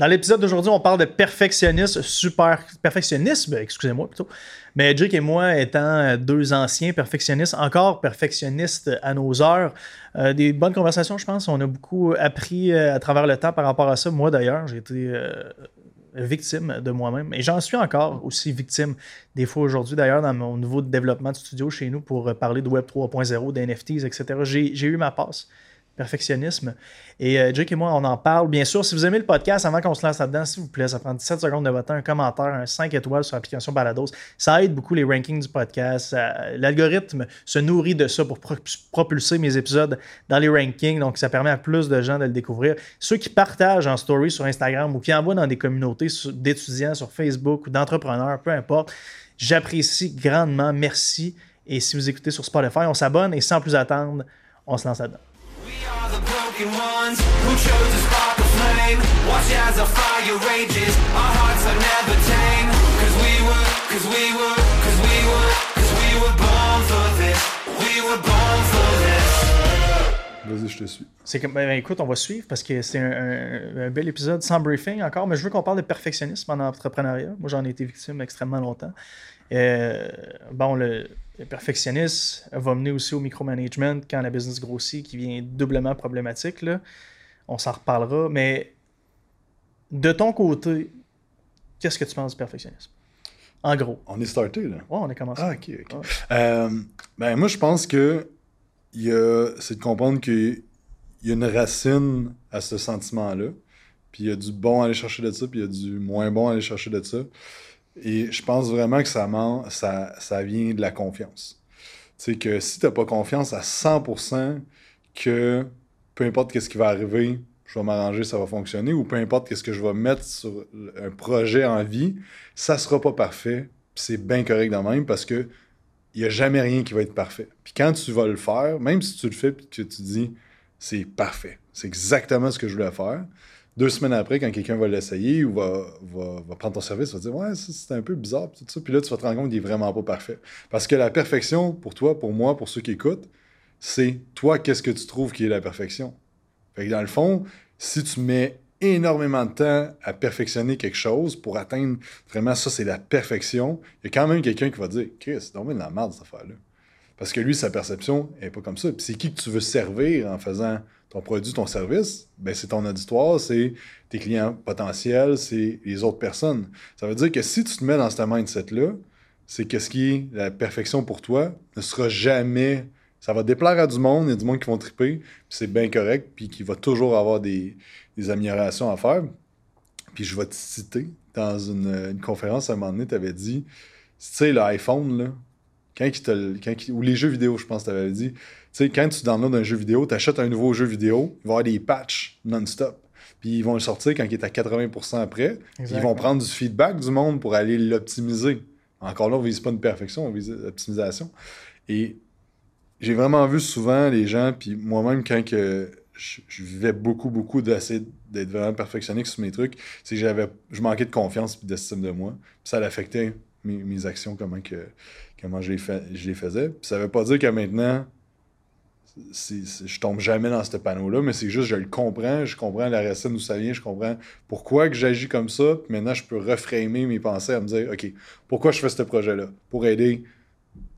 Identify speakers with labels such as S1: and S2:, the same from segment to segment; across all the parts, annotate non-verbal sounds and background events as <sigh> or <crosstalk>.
S1: Dans l'épisode d'aujourd'hui, on parle de perfectionnisme, super perfectionnisme, excusez-moi plutôt. Mais Jake et moi étant deux anciens perfectionnistes, encore perfectionnistes à nos heures, euh, des bonnes conversations, je pense. On a beaucoup appris euh, à travers le temps par rapport à ça. Moi d'ailleurs, j'ai été euh, victime de moi-même. Et j'en suis encore aussi victime des fois aujourd'hui. D'ailleurs, dans mon nouveau développement de studio chez nous pour parler de Web 3.0, d'NFTs, etc., j'ai eu ma passe perfectionnisme. Et euh, Jake et moi, on en parle. Bien sûr, si vous aimez le podcast, avant qu'on se lance là-dedans, s'il vous plaît, ça prend 17 secondes de votre temps, un commentaire, un 5 étoiles sur l'application Balados. Ça aide beaucoup les rankings du podcast. L'algorithme se nourrit de ça pour propulser mes épisodes dans les rankings. Donc, ça permet à plus de gens de le découvrir. Ceux qui partagent en story sur Instagram ou qui envoient dans des communautés d'étudiants sur Facebook ou d'entrepreneurs, peu importe, j'apprécie grandement. Merci. Et si vous écoutez sur Spotify, on s'abonne et sans plus attendre, on se lance là-dedans.
S2: Vas-y, je te suis.
S1: C'est comme, ben, écoute, on va suivre parce que c'est un, bel épisode sans briefing encore, mais je veux qu'on parle de perfectionnisme en entrepreneuriat. Moi, j'en ai été victime extrêmement longtemps. Euh, bon, le, le perfectionniste va mener aussi au micromanagement quand la business grossit, qui vient doublement problématique. Là. On s'en reparlera. Mais de ton côté, qu'est-ce que tu penses du perfectionnisme? En gros.
S2: On est starté, là.
S1: Ouais, on a commencé.
S2: Ah, ok, ok. Euh, ben, moi, je pense que c'est de comprendre qu'il y a une racine à ce sentiment-là. Puis il y a du bon à aller chercher de ça, puis il y a du moins bon à aller chercher de ça. Et je pense vraiment que ça, ça, ça vient de la confiance. Sais, que si tu n'as pas confiance à 100% que peu importe ce qui va arriver, je vais m'arranger, ça va fonctionner, ou peu importe ce que je vais mettre sur un projet en vie, ça sera pas parfait. C'est bien correct dans même parce que il n'y a jamais rien qui va être parfait. Puis quand tu vas le faire, même si tu le fais et que tu dis c'est parfait, c'est exactement ce que je voulais faire, deux semaines après, quand quelqu'un va l'essayer ou va, prendre ton service, va dire Ouais, c'est un peu bizarre, tout ça. Puis là, tu vas te rendre compte qu'il est vraiment pas parfait. Parce que la perfection, pour toi, pour moi, pour ceux qui écoutent, c'est toi, qu'est-ce que tu trouves qui est la perfection? Fait que dans le fond, si tu mets énormément de temps à perfectionner quelque chose pour atteindre vraiment ça, c'est la perfection, il y a quand même quelqu'un qui va dire Chris, c'est de la merde cette affaire-là. Parce que lui, sa perception n'est pas comme ça. Puis c'est qui que tu veux servir en faisant ton produit, ton service, ben c'est ton auditoire, c'est tes clients potentiels, c'est les autres personnes. Ça veut dire que si tu te mets dans ce mindset-là, c'est que ce qui est la perfection pour toi ne sera jamais. Ça va déplaire à du monde, il y a du monde qui vont triper, puis c'est bien correct, puis qui va toujours avoir des, améliorations à faire. Puis je vais te citer dans une, conférence à un moment donné, tu avais dit, tu sais, l'iPhone, là, quand il te, ou les jeux vidéo, je pense tu avais dit, sais, quand tu downloads un jeu vidéo, tu achètes un nouveau jeu vidéo, il va y avoir des patchs non-stop. Puis ils vont le sortir quand il est à 80% après. Ils vont prendre du feedback du monde pour aller l'optimiser. Encore là, on ne vise pas une perfection, on vise l'optimisation. Et j'ai vraiment vu souvent les gens, puis moi-même, quand que je, vivais beaucoup, beaucoup d'essayer d'être vraiment perfectionné sur mes trucs, c'est que j'avais, je manquais de confiance et d'estime de moi. Puis ça affectait mes, mes, actions, comment, que, comment je, les je les faisais. Puis ça ne veut pas dire que maintenant, je tombe jamais dans ce panneau-là, mais c'est juste, je le comprends, je comprends la racine d'où ça vient, je comprends pourquoi que j'agis comme ça, maintenant, je peux reframer mes pensées à me dire, OK, pourquoi je fais ce projet-là? Pour aider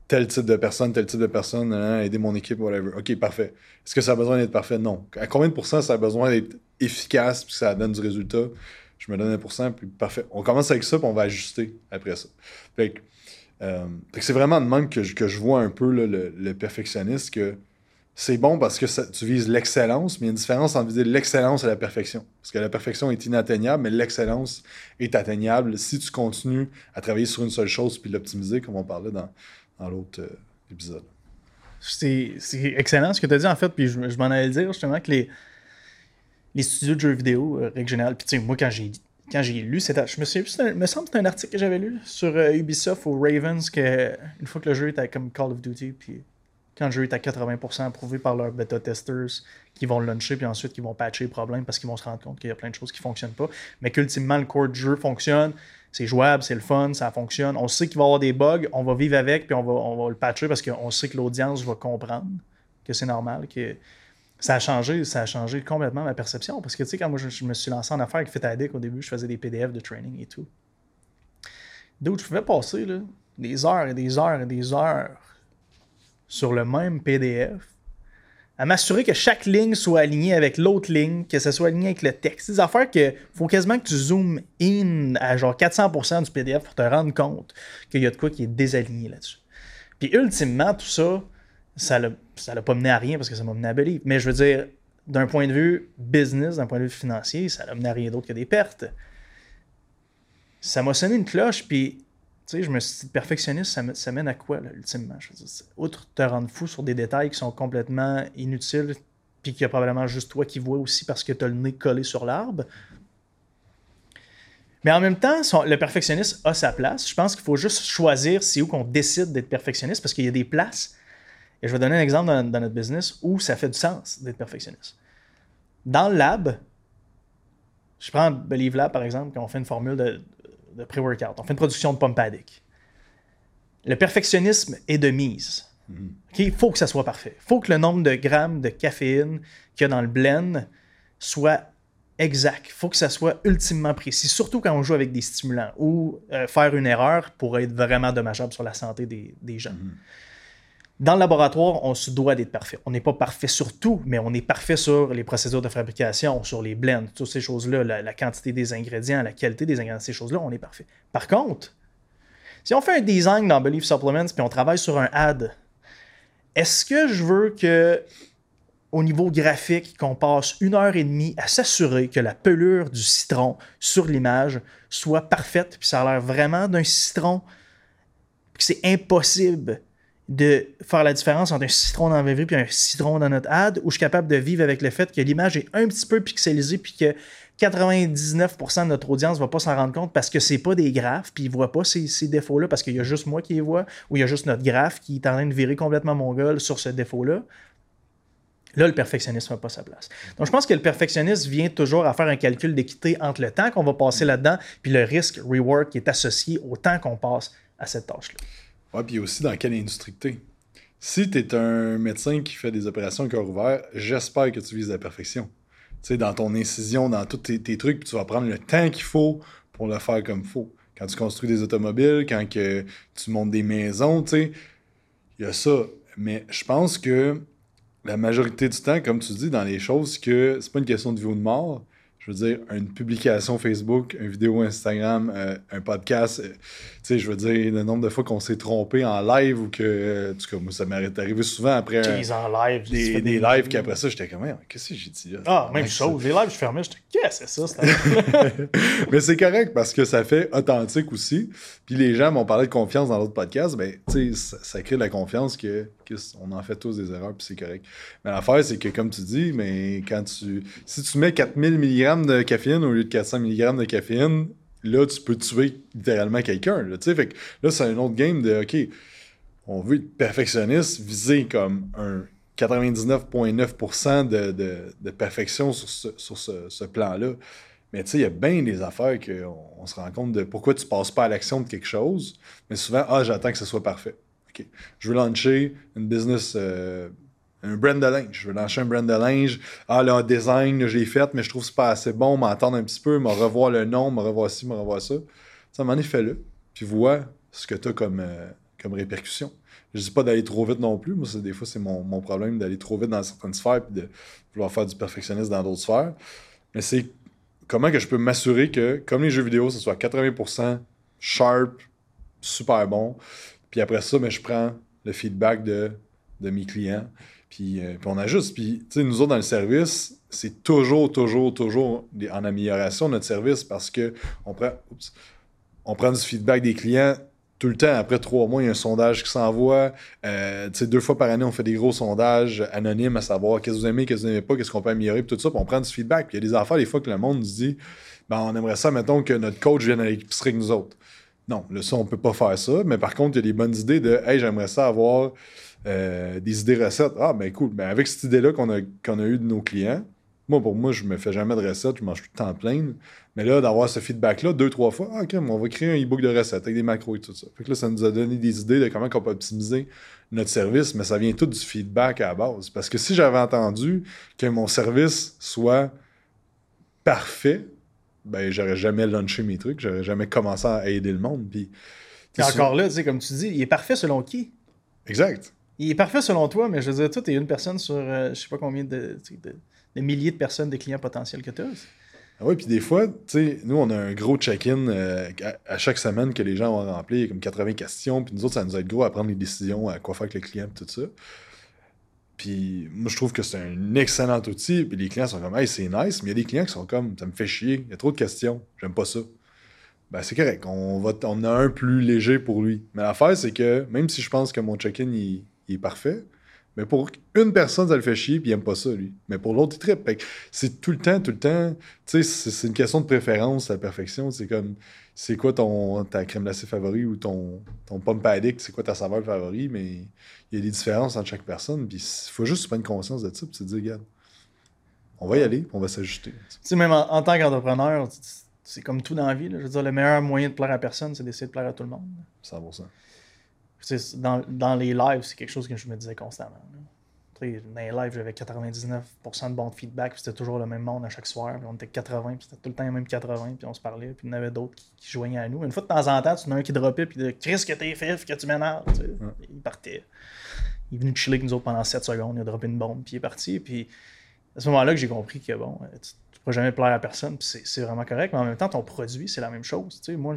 S2: tel type de personne, tel type de personne, hein, aider mon équipe, whatever. OK, parfait. Est-ce que ça a besoin d'être parfait? Non. À combien de pourcents ça a besoin d'être efficace, puis ça donne du résultat? Je me donne un pourcent, puis parfait. On commence avec ça, puis on va ajuster après ça. Fait que, euh, c'est vraiment de même que je, que je vois un peu le, le perfectionniste que c'est bon parce que tu vises l'excellence, mais il y a une différence entre viser l'excellence et la perfection. Parce que la perfection est inatteignable, mais l'excellence est atteignable si tu continues à travailler sur une seule chose puis l'optimiser, comme on parlait dans, l'autre euh, épisode.
S1: C'est excellent ce que tu as dit, en fait, puis je, m'en allais dire justement que les, les studios de jeux vidéo, euh, règle générale, puis tu sais, moi, quand j'ai quand j'ai lu, je me souviens, me semble que c'était un article que j'avais lu sur euh, Ubisoft ou Ravens, que une fois que le jeu était comme Call of Duty, puis quand le jeu est à 80% approuvé par leurs bêta testers qui vont le launcher puis ensuite qui vont patcher les problèmes parce qu'ils vont se rendre compte qu'il y a plein de choses qui ne fonctionnent pas. Mais qu'ultimement, le core du jeu fonctionne, c'est jouable, c'est le fun, ça fonctionne. On sait qu'il va y avoir des bugs, on va vivre avec puis on va, on va le patcher parce qu'on sait que l'audience va comprendre que c'est normal, que Ça a changé, ça a changé complètement ma perception. Parce que, tu sais, quand moi, je, me suis lancé en affaires avec FitAdic, au début, je faisais des PDF de training et tout. D'où je pouvais passer là, des heures et des heures et des heures sur le même PDF à m'assurer que chaque ligne soit alignée avec l'autre ligne, que ça soit aligné avec le texte. Des affaires que faut quasiment que tu zoomes in à genre 400% du PDF pour te rendre compte qu'il y a de quoi qui est désaligné là-dessus. Puis ultimement, tout ça, ça l'a pas mené à rien parce que ça m'a mené à Believe. Mais je veux dire, d'un point de vue business, d'un point de vue financier, ça l'a mené à rien d'autre que des pertes. Ça m'a sonné une cloche, puis tu sais, je me suis dit, perfectionniste, ça, mène à quoi, là, ultimement? Je outre te rendre fou sur des détails qui sont complètement inutiles, puis qu'il y a probablement juste toi qui vois aussi parce que tu as le nez collé sur l'arbre. Mais en même temps, le perfectionniste a sa place. Je pense qu'il faut juste choisir c'est où qu'on décide d'être perfectionniste parce qu'il y a des places. Et je vais donner un exemple dans, dans notre business où ça fait du sens d'être perfectionniste. Dans le lab, je prends Believe Lab par exemple, quand on fait une formule de, de pré-workout. On fait une production de pompe Le perfectionnisme est de mise. Il faut que ça soit parfait. Il faut que le nombre de grammes de caféine qu'il y a dans le blend soit exact. Il faut que ça soit ultimement précis, surtout quand on joue avec des stimulants ou euh, faire une erreur pourrait être vraiment dommageable sur la santé des, des gens. Mm-hmm. Dans le laboratoire, on se doit d'être parfait. On n'est pas parfait sur tout, mais on est parfait sur les procédures de fabrication, sur les blends, toutes ces choses-là, la, quantité des ingrédients, la qualité des ingrédients, ces choses-là, on est parfait. Par contre, si on fait un design dans Believe Supplements puis on travaille sur un ad, est-ce que je veux que au niveau graphique, qu'on passe une heure et demie à s'assurer que la pelure du citron sur l'image soit parfaite, puis ça a l'air vraiment d'un citron, puis c'est impossible de faire la différence entre un citron dans vie et un citron dans notre ad, où je suis capable de vivre avec le fait que l'image est un petit peu pixelisée puis que 99% de notre audience ne va pas s'en rendre compte parce que c'est pas des graphes, puis ils ne voient pas ces, défauts-là parce qu'il y a juste moi qui les vois, ou il y a juste notre graphe qui est en train de virer complètement mon gueule sur ce défaut-là. Là, le perfectionnisme n'a pas sa place. Donc, je pense que le perfectionniste vient toujours à faire un calcul d'équité entre le temps qu'on va passer là-dedans puis le risque-reward qui est associé au temps qu'on passe à cette tâche-là.
S2: Ouais, puis aussi dans quelle industrie tu es. Si tu es un médecin qui fait des opérations cœur ouvert, j'espère que tu vises la perfection. Tu dans ton incision, dans tous tes, trucs, tu vas prendre le temps qu'il faut pour le faire comme il faut. Quand tu construis des automobiles, quand que tu montes des maisons, tu sais, il y a ça. Mais je pense que la majorité du temps, comme tu dis, dans les choses que c'est pas une question de vie ou de mort, je veux dire, une publication Facebook, une vidéo Instagram, euh, un podcast, euh, tu sais, je veux dire, le nombre de fois qu'on s'est trompé en live ou que, euh, en tout cas, moi, ça m'est arrivé souvent après
S1: en live,
S2: des, des, lives qu'après ça, j'étais comme, qu'est-ce que j'ai dit là?
S1: Ah, même chose, les lives, je fermais, j'étais, qu'est-ce que c'est ça? <laughs>
S2: Mais c'est correct parce que ça fait authentique aussi. Puis les gens m'ont parlé de confiance dans l'autre podcast, ben, tu sais, ça, crée de la confiance que, on en fait tous des erreurs, puis c'est correct. Mais l'affaire, c'est que, comme tu dis, mais quand tu, si tu mets 4000 mg de caféine au lieu de 400 mg de caféine, là, tu peux tuer littéralement quelqu'un. Là, que là, c'est un autre game de OK, on veut être perfectionniste, viser comme un 99,9% de, perfection sur ce, plan-là. Mais tu sais, il y a bien des affaires qu'on on se rend compte de pourquoi tu passes pas à l'action de quelque chose, mais souvent, ah, j'attends que ce soit parfait. OK. Je veux lancer une business euh, un brand de linge. Je veux lancer un brand de linge. Ah, le design, j'ai fait, mais je trouve que c'est pas assez bon. M'attendre un petit peu, me revoir le nom, me revoir ci, me revoir ça. Ça m'en est fait le Puis vois ce que tu as comme, euh, comme répercussion. Je dis pas d'aller trop vite non plus. Moi, des fois, c'est mon, problème d'aller trop vite dans certaines sphères et de vouloir faire du perfectionnisme dans d'autres sphères. Mais c'est comment que je peux m'assurer que, comme les jeux vidéo, ce soit 80% sharp, super bon. Puis après ça, mais ben, je prends le feedback de, de mes clients. Euh, puis, on ajuste. Puis, tu sais, nous autres, dans le service, c'est toujours, toujours, toujours en amélioration notre service parce que on prend, on prend du feedback des clients tout le temps. Après trois mois, il y a un sondage qui s'envoie. Euh, deux fois par année, on fait des gros sondages anonymes à savoir qu'est-ce que vous aimez, qu'est-ce que vous n'aimez pas, qu'est-ce qu'on peut améliorer, puis tout ça. Puis on prend du feedback. Puis il y a des affaires, des fois, que le monde nous dit ben, on aimerait ça, mettons, que notre coach vienne à l'épicerie avec nous autres. Non, là, ça, on peut pas faire ça. Mais par contre, il y a des bonnes idées de Hey, j'aimerais ça avoir euh, des idées recettes. Ah, ben cool. Ben, avec cette idée-là qu'on a, qu'on a eu de nos clients, moi, pour moi, je me fais jamais de recettes, je mange tout le temps plein. Mais là, d'avoir ce feedback-là deux, trois fois, ah, OK, on va créer un e-book de recettes avec des macros et tout ça. Fait que là, ça nous a donné des idées de comment on peut optimiser notre service, mais ça vient tout du feedback à base. Parce que si j'avais entendu que mon service soit parfait, ben j'aurais jamais launché mes trucs, j'aurais jamais commencé à aider le monde. Puis,
S1: encore là, tu sais, comme tu dis, il est parfait selon qui?
S2: Exact.
S1: Il est parfait selon toi, mais je veux dire, toi, t'es une personne sur euh, je sais pas combien de, de, de, milliers de personnes, de clients potentiels que tu as.
S2: Ah oui, puis des fois, tu sais, nous, on a un gros check-in euh, à, chaque semaine que les gens ont rempli, comme 80 questions, puis nous autres, ça nous aide gros à prendre les décisions, à quoi faire avec les clients, tout ça. Puis moi, je trouve que c'est un excellent outil. Puis les clients sont comme, hey, c'est nice. Mais il y a des clients qui sont comme, ça me fait chier. Il y a trop de questions. J'aime pas ça. Ben, c'est correct. On, a un plus léger pour lui. Mais l'affaire, c'est que même si je pense que mon check-in il, est parfait, mais pour une personne, ça le fait chier, puis il aime pas ça, lui. Mais pour l'autre, il tripe. C'est tout le temps, tout le temps. Tu sais, c'est une question de préférence, la perfection. C'est comme, c'est quoi ton, ta crème glacée favori ou ton, ton pomme addict, c'est quoi ta saveur favori, mais il y a des différences entre chaque personne. Puis il faut juste prendre conscience de ça, puis se dire, regarde, on va y aller, on va s'ajuster. Tu
S1: sais, même en, tant qu'entrepreneur, c'est comme tout dans la vie. Je veux dire, le meilleur moyen de plaire à personne, c'est d'essayer de plaire à tout le monde.
S2: 100%.
S1: Dans, dans les lives, c'est quelque chose que je me disais constamment. Dans les lives, j'avais 99% de bons feedback, c'était toujours le même monde à chaque soir. on était 80, puis c'était tout le temps les mêmes 80, puis on se parlait, puis il y en avait d'autres qui, joignaient à nous. Une fois de temps en temps, tu en as un qui dropait, puis de Chris, que t'es fif, que tu m'énerves. Il partait. Il est venu chiller avec nous autres pendant 7 secondes, il a droppé une bombe, puis il est parti. Puis à ce moment-là que j'ai compris que bon, tu, ne pourras jamais plaire à personne, puis c'est vraiment correct, mais en même temps, ton produit, c'est la même chose. moi,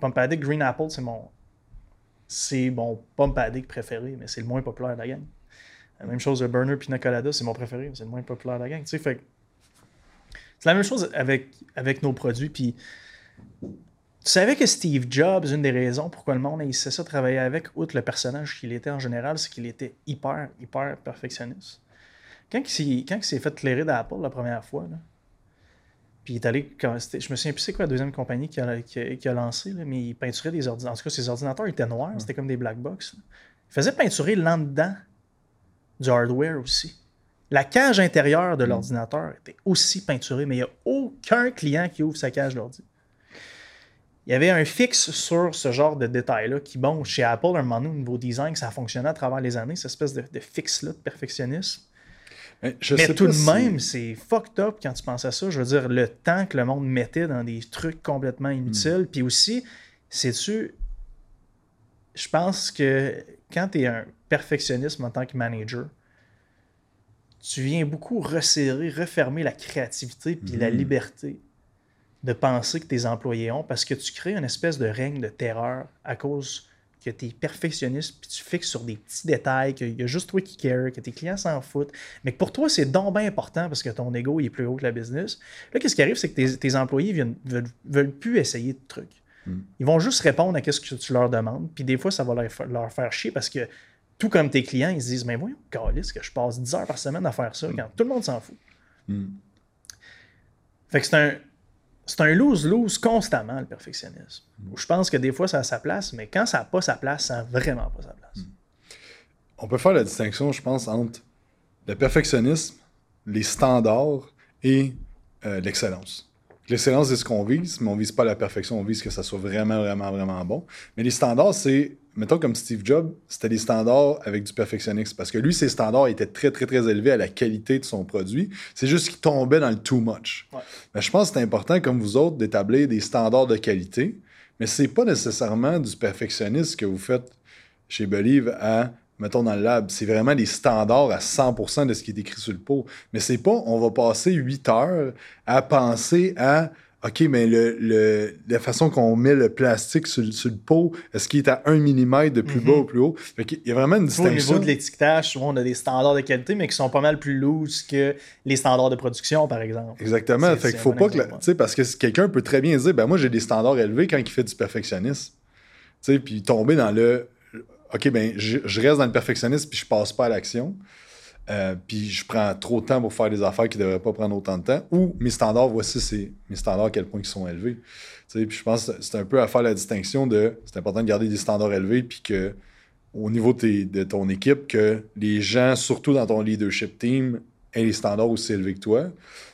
S1: Pump Addict Green Apple, c'est mon. C'est mon Pump préféré, mais c'est le moins populaire de la gang. La même chose, le Burner Pina Colada, c'est mon préféré, c'est le moins populaire de la gang. Tu sais, c'est la même chose avec, nos produits. Puis, tu savais que Steve Jobs, une des raisons pourquoi le monde a essayé ça travailler avec, outre le personnage qu'il était en général, c'est qu'il était hyper, hyper perfectionniste. Quand il s'est fait clairer d'Apple la première fois, puis il est allé, je me souviens plus c'est quoi la deuxième compagnie qui a, qui a, lancé, là, mais il peinturait des ordinateurs. En tout cas, ses ordinateurs étaient noirs, c'était comme des black box. Il faisait peinturer l'en-dedans du hardware aussi. La cage intérieure de mm. l'ordinateur était aussi peinturée, mais il n'y a aucun client qui ouvre sa cage d'ordi. Il y avait un fixe sur ce genre de détails-là qui, bon, chez Apple, un moment donné, au niveau design, ça a fonctionné à travers les années, cette espèce de, fixe-là de perfectionnisme. Mais, tout de même, c'est fucked up quand tu penses à ça. Je veux dire, le temps que le monde mettait dans des trucs complètement inutiles. Mm. Puis aussi, sais-tu, je pense que quand tu es un perfectionnisme en tant que manager, tu viens beaucoup resserrer, refermer la créativité puis la mhm. liberté de penser que tes employés ont parce que tu crées une espèce de règne de terreur à cause que tu es perfectionniste puis tu fixes sur des petits détails, qu'il y a juste toi qui care, que tes clients s'en foutent, mais que pour toi, c'est donc bien important parce que ton ego est plus haut que la business. Là, qu'est-ce qui arrive, c'est que tes, employés viennent, veulent, plus essayer de trucs. Hmm. Ils vont juste répondre à ce que tu leur demandes, puis des fois, ça va leur, leur faire chier parce que tout comme tes clients, ils se disent Mais voyons, calice, que je passe 10 heures par semaine à faire ça quand tout le monde s'en fout. Hmm. Fait que c'est un. C'est un lose-lose constamment, le perfectionnisme. Je pense que des fois, ça a sa place, mais quand ça n'a pas sa place, ça n'a vraiment pas sa place. Hmm.
S2: On peut faire la distinction, je pense, entre le perfectionnisme, les standards et euh, l'excellence. L'excellence, c'est ce qu'on vise, mais on vise pas la perfection, on vise que ça soit vraiment, vraiment, vraiment bon. Mais les standards, c'est mettons comme Steve Jobs, c'était des standards avec du perfectionnisme. Parce que lui, ses standards étaient très, très, très élevés à la qualité de son produit. C'est juste qu'il tombait dans le too much. Mais je pense que c'est important, comme vous autres, d'établir des standards de qualité. Mais c'est pas nécessairement du perfectionnisme que vous faites chez Believe à, mettons, dans le lab. C'est vraiment des standards à 100% de ce qui est écrit sur le pot. Mais c'est pas, on va passer 8 heures à penser à OK, mais le, la façon qu'on met le plastique sur, le pot, est-ce qu'il est à 1 mm de plus bas ou plus haut? il y a vraiment une distinction.
S1: Au niveau de l'étiquetage, souvent, on a des standards de qualité, mais qui sont pas mal plus loose que les standards de production, par exemple.
S2: Exactement. Fait qu'il faut pas que. Tu sais, parce que quelqu'un peut très bien dire, ben moi, j'ai des standards élevés quand il fait du perfectionnisme. Tu sais, puis tomber dans le. OK, ben je, je reste dans le perfectionnisme puis je passe pas à l'action. Euh, puis je prends trop de temps pour faire des affaires qui ne devraient pas prendre autant de temps. Ou mes standards, voici mes standards à quel point ils sont élevés. puis je pense que c'est un peu à faire la distinction de c'est important de garder des standards élevés, puis que au niveau de, ton équipe, que les gens, surtout dans ton leadership team, ait les standards aussi élevés que toi,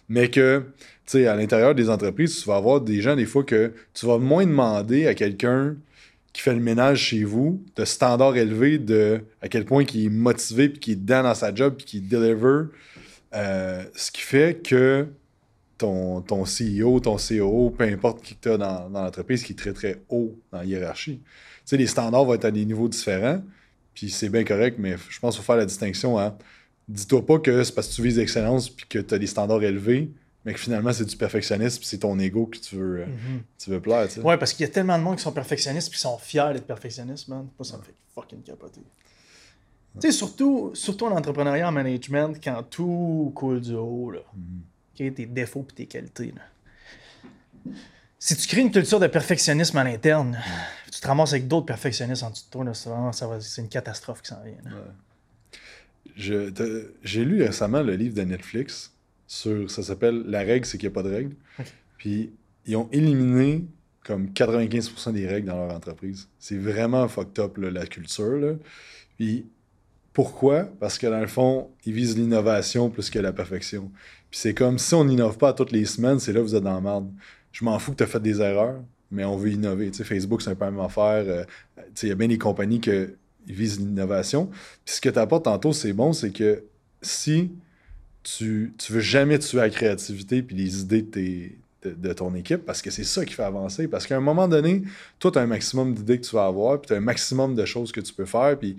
S2: mais que, tu sais, à l'intérieur des entreprises, tu vas avoir des gens, des fois, que tu vas moins demander à quelqu'un qui fait le ménage chez vous, de standards élevés, de à quel point il est motivé, puis qui est dedans dans sa job, puis qui deliver, euh, ce qui fait que ton, ton CEO, ton COO, peu importe qui tu as dans, dans l'entreprise, qui est très très haut dans la hiérarchie. Tu sais, les standards vont être à des niveaux différents, puis c'est bien correct, mais je pense qu'il faut faire la distinction à dis-toi pas que c'est parce que tu vises l'excellence puis que tu as des standards élevés, mais que finalement c'est du perfectionnisme puis c'est ton ego que tu veux, euh, tu veux plaire. Tu sais.
S1: Ouais, parce qu'il y a tellement de monde qui sont perfectionnistes puis qui sont fiers d'être perfectionnistes, man. Moi, ça me fait fucking capoter. Tu sais, surtout, surtout en entrepreneuriat, en management, quand tout coule du haut, là. OK, tes défauts puis tes qualités, là. Si tu crées une culture de perfectionnisme à l'interne, tu te ramasses avec d'autres perfectionnistes en dessous de toi, là, c'est vraiment ça va- c'est une catastrophe qui s'en vient. là.
S2: Je- J'ai lu récemment le livre de Netflix sur. Ça s'appelle La règle, c'est qu'il n'y a pas de règle. Puis ils ont éliminé comme 95% des règles dans leur entreprise. C'est vraiment fucked up là, la culture. Là. Puis pourquoi? Parce que dans le fond, ils visent l'innovation plus que la perfection. Puis c'est comme si on n'innove pas toutes les semaines, c'est là que vous êtes dans la merde. Je m'en fous que tu as fait des erreurs, mais on veut innover. Tu sais, Facebook, c'est un peu la même affaire. Euh, tu sais, il y a bien des compagnies qui visent l'innovation. Puis ce que tu apportes tantôt, c'est bon, c'est que si tu, tu veux jamais tuer la créativité puis les idées de, tes- de, ton équipe, parce que c'est ça qui fait avancer. Parce qu'à un moment donné, toi, tu as un maximum d'idées que tu vas avoir, puis tu as un maximum de choses que tu peux faire. Puis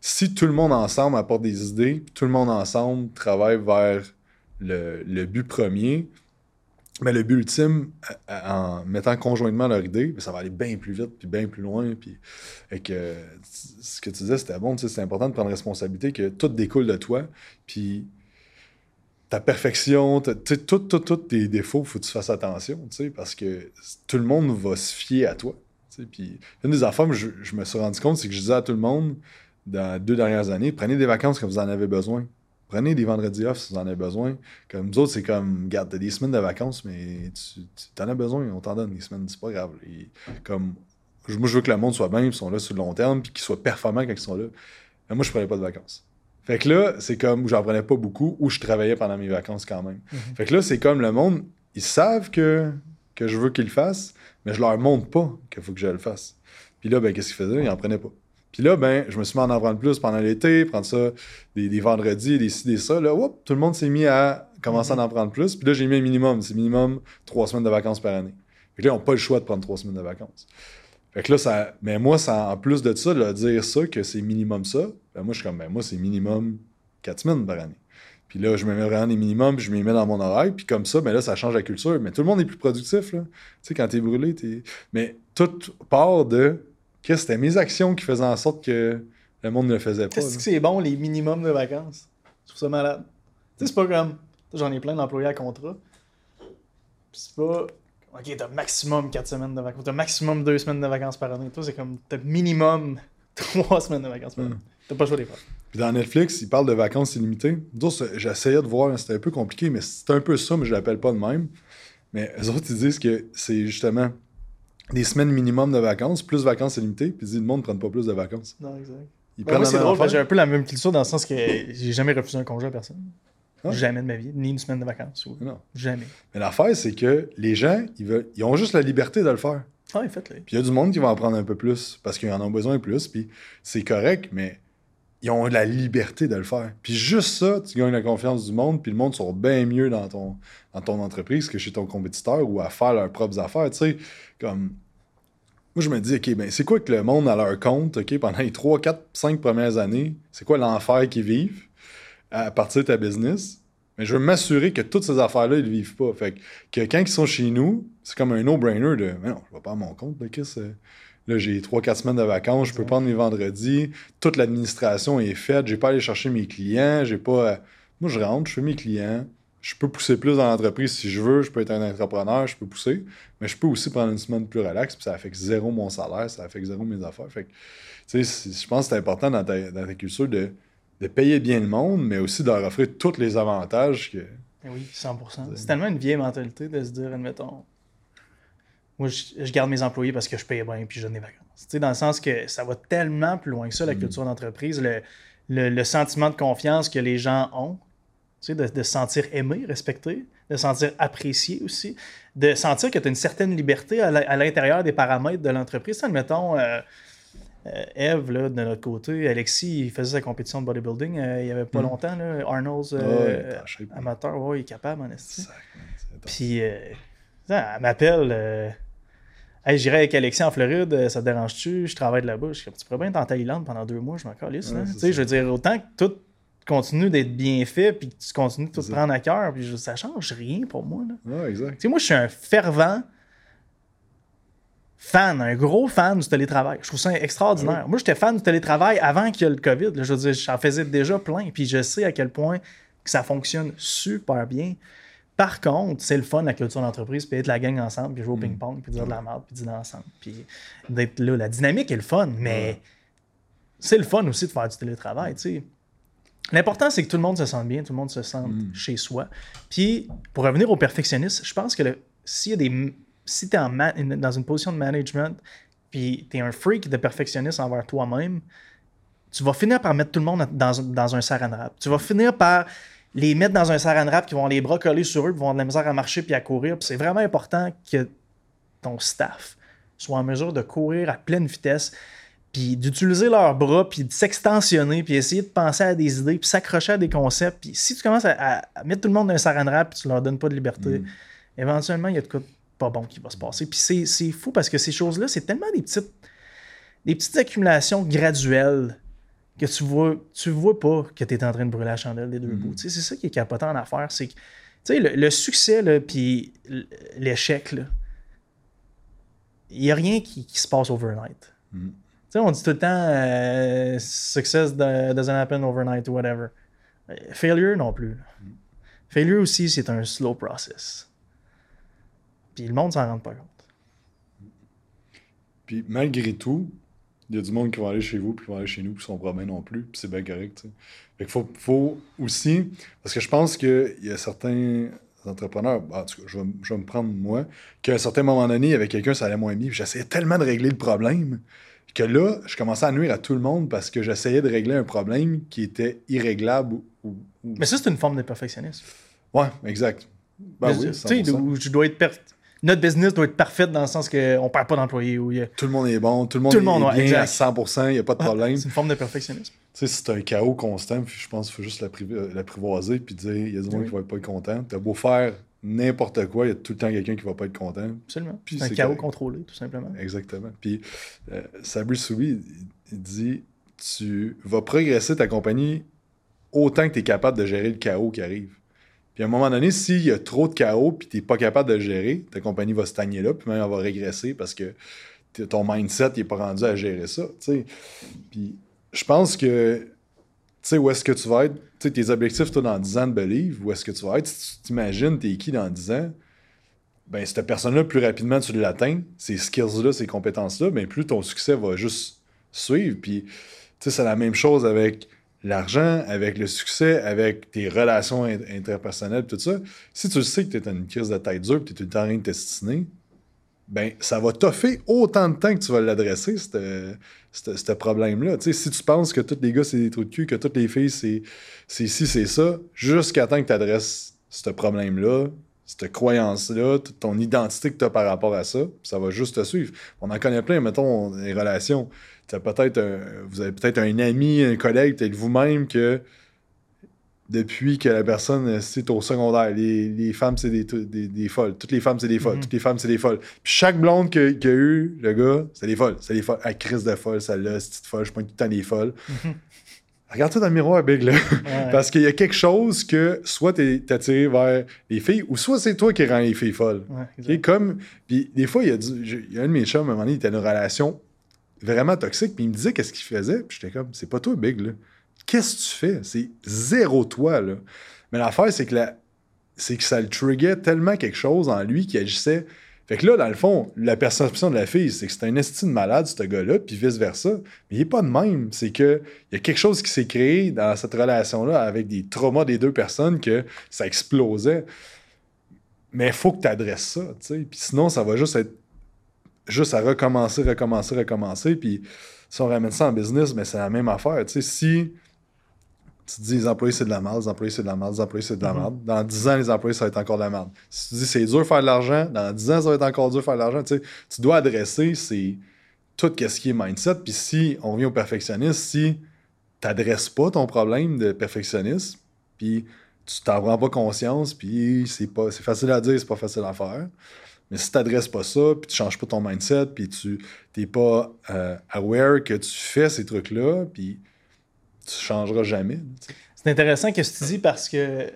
S2: si tout le monde ensemble apporte des idées, puis tout le monde ensemble travaille vers le, le but premier, mais le but ultime, à- à- en mettant conjointement leur idée, ben, ça va aller bien plus vite, puis bien plus loin. Puis, et que, ce que tu disais, c'était bon, tu sais, c'est important de prendre responsabilité, que tout découle de toi. Puis ta perfection, ta- tout, tout, tous tes défauts, faut que tu fasses attention, parce que tout le monde va se fier à toi. Puis une des affaires que je, me suis rendu compte, c'est que je disais à tout le monde, dans les deux dernières années, prenez des vacances quand vous en avez besoin. Prenez des vendredis off si vous en avez besoin. Comme nous autres, c'est comme, regarde, t'as des semaines de vacances, mais tu, en as besoin, on t'en donne des semaines, c'est pas grave. Et comme, moi, je veux que le monde soit bien, ils sont là sur le long terme, puis qu'ils soient performants quand ils sont là. Mais moi, je prenais pas de vacances. Fait que là, c'est comme, j'en prenais pas beaucoup, ou je travaillais pendant mes vacances quand même. Fait que là, c'est comme le monde, ils savent que, que je veux qu'ils le fassent, mais je leur montre pas qu'il faut que je le fasse. Puis là, ben, qu'est-ce qu'ils faisaient? Ils en prenaient pas. Puis là, ben, je me suis mis à en prendre plus pendant l'été, prendre ça des, des vendredis, des ci, des ça. Là, whoop, tout le monde s'est mis à commencer à en prendre plus. Puis là, j'ai mis un minimum. C'est minimum trois semaines de vacances par année. Fait que là, ils n'ont pas le choix de prendre trois semaines de vacances. Fait que là, ça. Mais moi, ça, en plus de ça, de dire ça, que c'est minimum ça, ben moi, je suis comme, ben moi, c'est minimum quatre semaines par année. Puis là, je me mets vraiment des minimums, puis je m'y mets dans mon oreille, puis comme ça, ben là, ça change la culture. Mais tout le monde est plus productif, là. Tu sais, quand t'es brûlé, t'es. Mais tout part de. Qu'est-ce que c'était mes actions qui faisaient en sorte que le monde ne le faisait pas.
S1: Qu'est-ce
S2: là.
S1: que c'est bon, les minimums de vacances? Je trouve ça malade. Tu sais, c'est pas comme. J'en ai plein d'employés à contrat. Puis c'est pas. Ok, t'as maximum 4 semaines de vacances. T'as maximum 2 semaines de vacances par année. Toi, c'est comme. T'as minimum <laughs> 3 semaines de vacances par année.
S2: Mm.
S1: T'as pas le choix de les faire.
S2: Puis dans Netflix, ils parlent de vacances illimitées. Nous autres, c'est- j'essayais de voir, c'était un peu compliqué, mais c'est un peu ça, mais je l'appelle pas de même. Mais eux autres, ils disent que c'est justement des semaines minimum de vacances, plus vacances illimitées, puis ils disent le monde ne prenne pas plus de vacances.
S1: Non, exact.
S2: Ils
S1: Ben, moi, c'est drôle, j'ai un peu la même culture dans le sens que j'ai jamais refusé un congé à personne.
S2: Ah.
S1: Jamais de ma vie, ni une semaine de vacances. ou-
S2: Non.
S1: Jamais.
S2: Mais l'affaire, c'est que les gens, ils, veulent, ils ont juste la liberté de le faire.
S1: Ah, faites-le.
S2: Puis il y a du monde qui va en prendre un peu plus parce qu'ils en ont besoin plus, puis c'est correct, mais ils ont la liberté de le faire. Puis juste ça, tu gagnes la confiance du monde, puis le monde sont bien mieux dans ton, dans ton entreprise que chez ton compétiteur ou à faire leurs propres affaires. Tu sais, comme. Moi, je me dis, OK, ben, c'est quoi que le monde à leur compte, OK, pendant les 3, 4, 5 premières années, c'est quoi l'enfer qu'ils vivent? À partir de ta business? Mais je veux m'assurer que toutes ces affaires-là, ils ne vivent pas. Fait que, quand ils sont chez nous, c'est comme un no-brainer de Mais non, je vais pas à mon compte, là, qu'est-ce que- Là, j'ai 3-4 semaines de vacances, je peux prendre mes vendredis, toute l'administration est faite, j'ai pas à aller chercher mes clients, j'ai pas. à- Moi, je rentre, je fais mes clients, je peux pousser plus dans l'entreprise si je veux, je peux être un entrepreneur, je peux pousser, mais je peux aussi prendre une semaine plus relax, puis ça affecte zéro mon salaire, ça affecte zéro mes affaires. Fait que, tu sais, je pense que c'est important dans ta, dans ta culture de, de payer bien le monde, mais aussi de leur offrir tous les avantages que.
S1: Eh oui, 100%. C'est tellement une vieille mentalité de se dire, admettons, moi, je, je garde mes employés parce que je paye bien puis je donne des vacances. Tu sais, dans le sens que ça va tellement plus loin que ça, la culture d'entreprise, le, le, le sentiment de confiance que les gens ont Tu sais, de, de se sentir aimé, respecté, de se sentir apprécié aussi, de sentir que tu as une certaine liberté à l'intérieur des paramètres de l'entreprise. Admettons, euh, Eve, là, de notre côté, Alexis, il faisait sa compétition de bodybuilding euh, il n'y avait pas
S2: Mhm.
S1: longtemps. Là, Arnold's euh, amateur, ouais, il est capable, en. Puis, euh, elle m'appelle. Euh, hey, j'irai avec Alexis en Floride, euh, ça te dérange-tu? Je travaille de là-bas. Je suis comme, tu pourrais bien être en Thaïlande pendant deux mois, je m'en calisse.
S2: Ouais,
S1: Tu sais, je veux dire, autant que tout continue d'être bien fait, puis que tu continues de tout prendre à cœur, puis je- ça change rien pour moi. Là.
S2: Ouais, exact.
S1: Tu sais, moi, je suis un fervent fan, un gros fan du télétravail. Je trouve ça extraordinaire. Moi, j'étais fan du télétravail avant qu'il y ait le COVID. là. Je veux dire, j'en faisais déjà plein. Puis je sais à quel point que ça fonctionne super bien. Par contre, c'est le fun, la culture d'entreprise, puis être la gang ensemble, puis jouer au ping-pong, puis dire de la merde, puis dîner ensemble. Puis d'être là. La dynamique est le fun, mais c'est le fun aussi de faire du télétravail, tu sais. L'important, c'est que tout le monde se sente bien, tout le monde se sente
S2: Mm.
S1: chez soi. Puis, pour revenir au perfectionniste, je pense que s'il y a des, si tu es dans une position de management, puis tu es un freak de perfectionniste envers toi-même, tu vas finir par mettre tout le monde dans, dans un saran wrap. Tu vas finir par les mettre dans un saran wrap qui vont les bras collés sur eux, puis vont avoir de la misère à marcher puis à courir. Puis c'est vraiment important que ton staff soit en mesure de courir à pleine vitesse, puis d'utiliser leurs bras, puis de s'extensionner, puis essayer de penser à des idées, puis s'accrocher à des concepts. Puis si tu commences à, mettre tout le monde dans un saran wrap, puis tu leur donnes pas de liberté,
S2: Mm.
S1: éventuellement, il y a de quoi pas bon qui va se passer. Puis c'est, c'est fou parce que ces choses-là, c'est tellement des petites, des petites accumulations graduelles que tu vois, tu vois pas que tu es en train de brûler la chandelle des deux
S2: Mhm.
S1: bouts. C'est ça qui est capotant en affaires. C'est que, le, le succès, là, puis l'échec, il n'y a rien qui, qui se passe overnight. Sais, on dit tout le temps euh, success do- doesn't happen overnight or whatever. Euh, Failure non plus. là. Failure aussi, c'est un slow process. Puis le monde s'en rend pas compte.
S2: Puis malgré tout, il y a du monde qui va aller chez vous, puis qui va aller chez nous, qui sont bien non plus, puis c'est bien correct. Fait qu'il faut, faut aussi, parce que je pense qu'il y a certains entrepreneurs, bah, en tout cas, je vais, je vais me prendre moi, qu'à un certain moment donné, avec quelqu'un, ça allait moins bien, puis j'essayais tellement de régler le problème que là, je commençais à nuire à tout le monde parce que j'essayais de régler un problème qui était irréglable ou. ou- ou-
S1: Mais ça, c'est une forme de perfectionnisme.
S2: Ouais, exact. Ben oui,
S1: tu sais,
S2: 100%.
S1: où je dois être Notre business doit être parfait dans le sens qu'on perd pas d'employés. ou il y a-
S2: Tout le monde est bon, tout le monde
S1: Tout le monde,
S2: est bien à 100%, il n'y a pas de problème.
S1: C'est une forme de perfectionnisme.
S2: Tu sais, c'est un chaos constant, puis je pense qu'il faut juste euh, l'apprivoiser, puis dire, il y a du monde
S1: Oui.
S2: qui va pas être content. T'as beau faire n'importe quoi, il y a tout le temps quelqu'un qui va pas être content.
S1: Absolument. C'est un chaos
S2: correct.
S1: contrôlé, tout simplement.
S2: Exactement. Puis euh, Sabri Soubi, il dit, tu vas progresser ta compagnie autant que tu es capable de gérer le chaos qui arrive. Puis à un moment donné, s'il y a trop de chaos, puis tu n'es pas capable de le gérer, ta compagnie va stagner là, puis même elle va régresser parce que ton mindset n'est pas rendu à gérer ça. Puis je pense que, tu sais, où est-ce que tu vas être, tes objectifs, toi, dans 10 ans de Believe, où est-ce que tu vas être, si tu t'imagines, t'es qui dans 10 ans, ben, cette personne-là, plus rapidement tu l'atteins, ces skills-là, ces compétences-là, ben, plus ton succès va juste suivre. Puis, tu sais, c'est la même chose avec l'argent, avec le succès, avec tes relations in- interpersonnelles, tout ça. Si tu sais que tu es une crise de tête dure, puis tu es tout le temps en train de ben, ça va toffer autant de temps que tu vas l'adresser, ce problème-là. Si tu penses que tous les gars, c'est des trous de cul, que toutes les filles, c'est ci, c'est ça, jusqu'à temps que tu adresses ce problème-là, cette croyance-là, ton identité que tu as par rapport à ça, ça va juste te suivre. On en connaît plein, mettons, les relations. Peut-être un- vous avez peut-être un ami, un collègue, peut-être vous-même que depuis que la personne euh, c'est au secondaire, les, les femmes c'est des, des, des folles, toutes les femmes c'est des folles,
S1: Mhm.
S2: toutes les femmes c'est des folles. Puis chaque blonde qu'il y a eu, le gars, c'est des folles, c'est des folles. Ah, crise de folle, celle-là, c'est petite folle, je pointe tout le temps des folles.
S1: Mhm.
S2: Regarde-toi dans le miroir, Big, là.
S1: Ouais.
S2: Parce qu'il y a quelque chose que soit t'es attiré vers les filles, ou soit c'est toi qui rends les filles folles.
S1: Ouais.
S2: Comme, puis des fois, il y, a du- il y a un de mes chums, à un moment donné, il était dans une relation vraiment toxique, puis il me disait qu'est-ce qu'il faisait, puis j'étais comme, c'est pas toi, Big, là. Qu'est-ce que tu fais? C'est zéro toi, là. Mais l'affaire, c'est que, la- c'est que ça le triggerait tellement quelque chose en lui qui agissait. Fait que là, dans le fond, la perception de la fille, c'est que c'est un estime malade, ce gars-là, puis vice-versa. Mais il est pas de même. C'est que il y a quelque chose qui s'est créé dans cette relation-là avec des traumas des deux personnes que ça explosait. Mais il faut que tu adresses ça, tu sais. Puis sinon, ça va juste être juste à recommencer, recommencer, recommencer. Puis si on ramène ça en business, mais c'est la même affaire. Tu sais, si tu te dis les employés c'est de la merde, les employés c'est de la merde, les employés c'est de la
S1: Mhm.
S2: merde. Dans 10 ans, les employés ça va être encore de la merde. Si tu dis c'est dur de faire de l'argent, dans 10 ans, ça va être encore dur de faire de l'argent. Tu sais, tu dois adresser c'est tout ce qui est mindset. Puis si on revient au perfectionnisme, si tu n'adresses pas ton problème de perfectionnisme, puis tu t'en prends pas conscience, puis c'est pas c'est facile à dire, c'est pas facile à faire. Mais si tu n'adresses pas ça, puis tu changes pas ton mindset, puis tu n'es pas euh, aware que tu fais ces trucs-là, puis tu changeras jamais.
S1: C'est intéressant que tu dis parce que.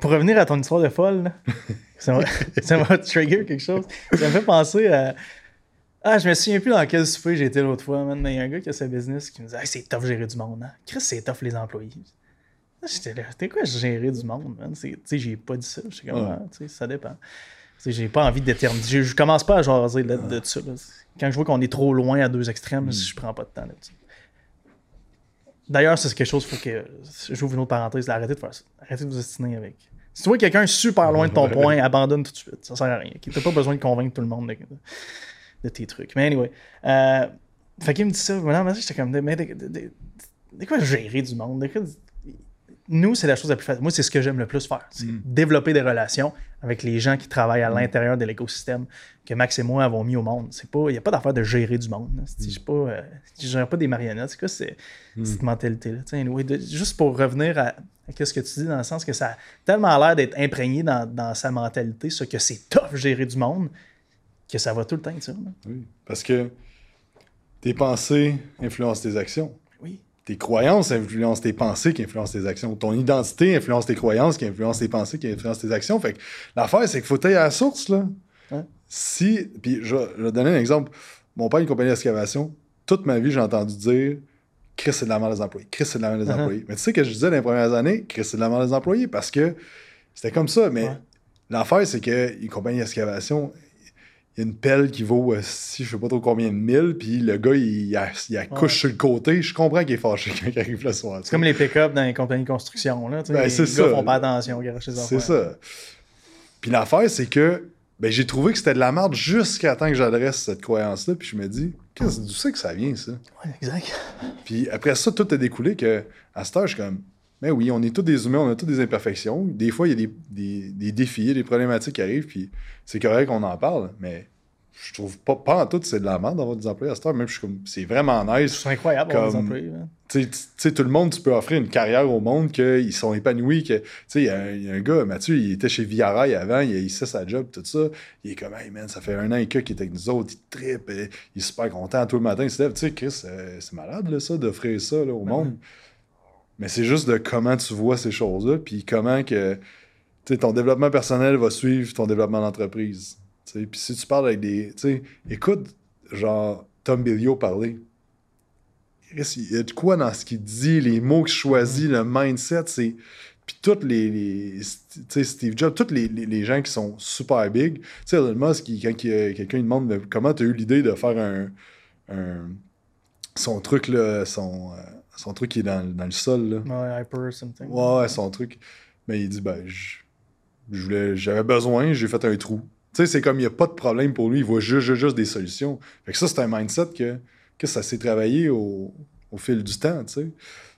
S1: Pour revenir à ton histoire de folle, là, <laughs> ça m'a ça trigger quelque chose. Ça me fait penser à. Ah, je me souviens plus dans quel souper été l'autre fois, man. Mais il y a un gars qui a sa business qui me disait hey, c'est tough gérer du monde, hein. Chris, c'est tough les employés. Là, J'étais là, t'es quoi gérer du monde, man? Tu sais, j'ai pas dit ça. J'étais comme,
S2: Ouais.
S1: Ah, tu sais, ça dépend. Tu sais, j'ai pas envie de déterminer. Je, je commence pas à jaser de, de ça. là. Quand je vois qu'on est trop loin à deux extrêmes, je prends pas de temps là-dessus. D'ailleurs, c'est quelque chose, faut que. J'ouvre une autre parenthèse. là, Arrêtez de faire ça. Arrêtez de vous estimer avec. Si tu vois quelqu'un super loin de ton point, abandonne tout de suite. Ça sert à rien. T'as pas besoin de convaincre tout le monde de, de tes trucs. Mais anyway. Euh, fait qu'il me dit ça. Non, mais j'étais comme. Mais de, de- de- de quoi gérer du monde? De quoi- nous, c'est la chose la plus facile. Moi, c'est ce que j'aime le plus faire. C'est
S2: Mm.
S1: développer des relations avec les gens qui travaillent à l'intérieur de l'écosystème que Max et moi avons mis au monde. Il n'y a pas d'affaire de gérer du monde. là. C'est- Je ne euh, je gère pas des marionnettes. C'est quoi c'est, cette mentalité-là? Anyway, de- juste pour revenir à, à ce que tu dis, dans le sens que ça a tellement l'air d'être imprégné dans, dans sa mentalité, ça, que c'est tough gérer du monde, que ça va tout le temps ça.
S2: Oui. Parce que tes pensées influencent tes actions. Tes croyances influencent tes pensées qui influencent tes actions. Ton identité influence tes croyances qui influencent tes pensées qui influencent tes actions. Fait que l'affaire, c'est qu'il faut tailler à la source, là. Si. Puis je, vais- je vais te donner un exemple. Mon père a une compagnie d'excavation. Toute ma vie, j'ai entendu dire Chris, c'est de la merde des employés. Chris, c'est de la merde des
S1: Uh-huh.
S2: employés. Mais tu sais que je disais dans les premières années, Chris, c'est de la merde des employés parce que c'était comme ça. Mais
S1: Ouais.
S2: l'affaire, c'est qu'une compagnie d'excavation, il y a une pelle qui vaut, euh, si je sais pas trop combien de mille, puis le gars, il, il, a- il accouche
S1: Ouais.
S2: sur le côté. Je comprends qu'il est fâché quand il arrive le soir.
S1: C'est comme les pick-up dans les compagnies de construction. Là,
S2: Ben,
S1: les
S2: c'est
S1: gars
S2: ça.
S1: font pas attention au garage chez les
S2: C'est
S1: enfants.
S2: ça. Puis l'affaire, c'est que ben, j'ai trouvé que c'était de la merde jusqu'à temps que j'adresse cette croyance-là. Puis je me dis, qu'est-ce d'où c'est que ça vient, ça?
S1: Ouais, exact.
S2: Puis après ça, tout a découlé que à cette heure, je suis comme, mais oui, on est tous des humains, on a tous des imperfections. Des fois, il y a des, des, des défis, des problématiques qui arrivent, puis c'est correct qu'on en parle, mais je trouve pas, pas en tout c'est de la merde d'avoir des employés à cette heure. Même, je suis comme, c'est vraiment nice.
S1: C'est incroyable d'avoir des
S2: Comme-
S1: employés. là.
S2: Tu sais, tout le monde, tu peux offrir une carrière au monde qu'ils sont épanouis. Que, tu sais, il y, a un- il y a un gars, Mathieu, il était chez Viarail avant, il, il sait sa job, tout ça. Il est comme, hey man, ça fait un an et que qu'il est avec nous autres, il trippe, il est super content. Tout le matin, il se lève. Tu sais, Chris, euh, c'est malade, là, ça, d'offrir ça là, au monde. Mais c'est juste de comment tu vois ces choses-là, puis comment que, ton développement personnel va suivre ton développement d'entreprise. Puis si tu parles avec des. Écoute, genre, Tom Billio parler. Il y a de quoi dans ce qu'il dit, les mots qu'il choisit, le mindset, c'est. Puis tous les. les Steve Jobs, tous les, les- gens qui sont super big. Tu sais, Elon Musk, quand quelqu'un lui demande comment tu as eu l'idée de faire un- Son truc, là, son, euh, son truc qui est dans, dans le sol, là.
S1: Ouais, hyper something.
S2: Ouais, ouais, son truc. Mais il dit, ben, je, je voulais, j'avais besoin, j'ai fait un trou. Tu sais, c'est comme il n'y a pas de problème pour lui, il voit juste, juste, juste des solutions. Fait que ça, c'est un mindset que, que ça s'est travaillé au, au fil du temps, tu sais.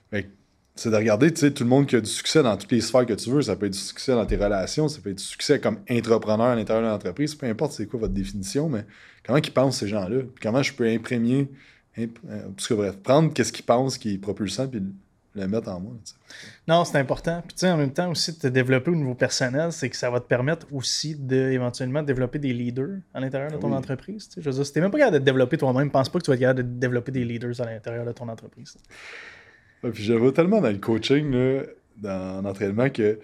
S2: Fait que c'est de regarder, tu sais, tout le monde qui a du succès dans toutes les sphères que tu veux. Ça peut être du succès dans tes relations, ça peut être du succès comme entrepreneur à l'intérieur de l'entreprise, peu importe c'est quoi votre définition, mais comment ils pensent ces gens-là? Puis comment je peux imprégner, imp- parce que bref, prendre qu'est-ce qu'ils pensent qui est propulsant, puis le mettre en moi.
S1: Non, c'est important. Puis tu sais, en même temps aussi de te développer au niveau personnel, c'est que ça va te permettre aussi de éventuellement développer des leaders à l'intérieur de ton
S2: Oui.
S1: entreprise. tu sais. Je veux dire, si t'es même pas capable de te développer toi-même, pense pas que tu vas être capable de développer des leaders à l'intérieur de ton entreprise.
S2: Ouais, puis vois tellement dans le coaching, là, dans l'entraînement, que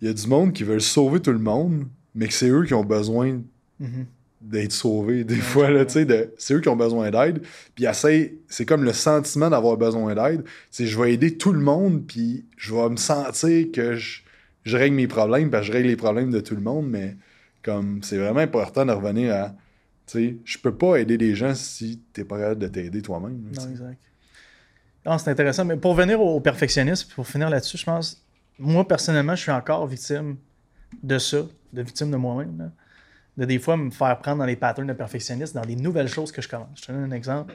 S2: il y a du monde qui veulent sauver tout le monde, mais que c'est eux qui ont besoin
S1: Mhm.
S2: D'être sauvés. Des fois, là, tu sais, c'est eux qui ont besoin d'aide. Puis c'est comme le sentiment d'avoir besoin d'aide. C'est je vais aider tout le monde, puis je vais me sentir que je, je règle mes problèmes, parce que je règle les problèmes de tout le monde, mais comme c'est vraiment important de revenir à, tu sais, je peux pas aider les gens si t'es pas capable de t'aider toi-même.
S1: Non, exact. Non, c'est intéressant. Mais pour venir au perfectionnisme, pour finir là-dessus, je pense, moi, personnellement, je suis encore victime de ça, de victime de moi-même. De des fois me faire prendre dans les patterns de perfectionniste, dans des nouvelles choses que je commence. Je te donne un exemple.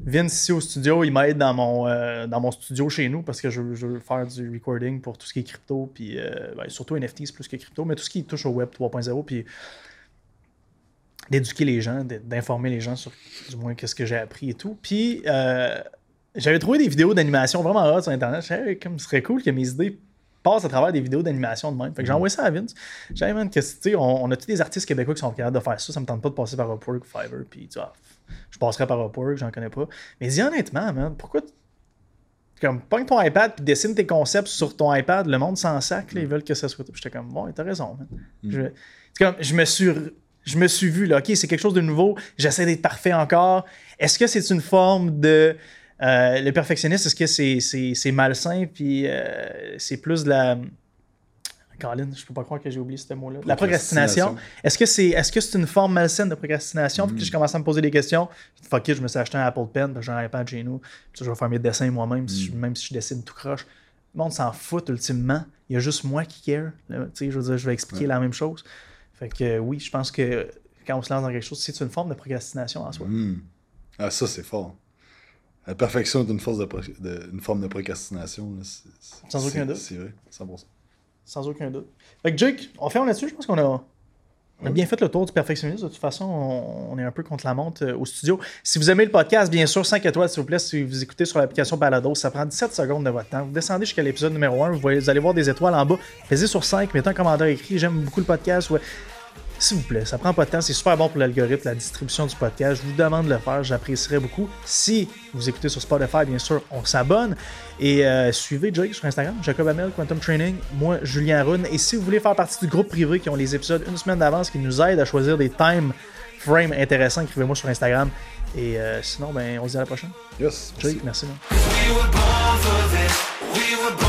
S1: Vince ici au studio, il m'aide dans mon, euh, dans mon studio chez nous parce que je, je veux faire du recording pour tout ce qui est crypto, puis euh, ben, surtout NFTs plus que crypto, mais tout ce qui touche au web 3.0, puis d'éduquer les gens, d'informer les gens sur du moins qu'est-ce que j'ai appris et tout. Puis euh, j'avais trouvé des vidéos d'animation vraiment hot sur Internet. Je disais, Hey, comme ce serait cool que mes idées passent à travers des vidéos d'animation de même. Fait que j'ai envoyé ça à Vince. J'ai dit, man, que on, on a tous des artistes québécois qui sont capables de faire ça? Ça me tente pas de passer par Upwork Fiverr. Puis tu vois, je passerai par Upwork, j'en connais pas. Mais dis honnêtement, man, pourquoi tu- comme pogne ton iPad puis dessine tes concepts sur ton iPad, le monde s'en sac, là, ils veulent que ça soit. J'étais comme bon, t'as raison, man. Je, c'est comme, je me suis je me suis vu là, ok, c'est quelque chose de nouveau, j'essaie d'être parfait encore. Est-ce que c'est une forme de euh, le perfectionniste, est-ce que c'est, malsain puis euh, c'est plus de la Colin, je peux pas croire que j'ai oublié ce mot-là. La procrastination. Est-ce que c'est que c'est une forme malsaine de procrastination? Puis je commence à me poser des questions. Fuck it, je me suis acheté un Apple Pen, j'ai un iPad chez nous. Puis je vais faire mes dessins moi-même, si je- même si je dessine tout croche. Le monde s'en fout ultimement. Il y a juste moi qui care. là. Tu sais, je veux dire, je vais expliquer la même chose. Fait que euh, oui, je pense que quand on se lance dans quelque chose, c'est une forme de procrastination en soi.
S2: Hmm. Ah, ça, c'est fort. La perfection est une, force de pro- de- une forme de procrastination. là.
S1: Sans aucun
S2: c'est-
S1: doute.
S2: C'est vrai, 100%.
S1: Sans aucun doute. Fait que Jake, on ferme là-dessus. Je pense qu'on a, on a bien fait le tour du perfectionnisme. De toute façon, on, est un peu contre la montre euh, au studio. Si vous aimez le podcast, bien sûr, 5 étoiles, s'il vous plaît. Si vous écoutez sur l'application Balado, ça prend 17 secondes de votre temps. Vous descendez jusqu'à l'épisode numéro 1, vous, voyez- vous allez voir des étoiles en bas. Pesez sur 5, mettez un commentaire écrit. J'aime beaucoup le podcast. Ouais. S'il vous plaît, ça prend pas de temps, c'est super bon pour l'algorithme, la distribution du podcast. Je vous demande de le faire, j'apprécierais beaucoup. Si vous écoutez sur Spotify, bien sûr, on s'abonne. Et euh, suivez Jake sur Instagram, Jacob Amel, Quantum Training, moi, Julien Arun. Et si vous voulez faire partie du groupe privé qui ont les épisodes une semaine d'avance, qui nous aident à choisir des time frames intéressants, écrivez-moi sur Instagram. Et euh, sinon, ben, on se dit à la prochaine.
S2: Yes.
S1: Jake, merci.
S3: born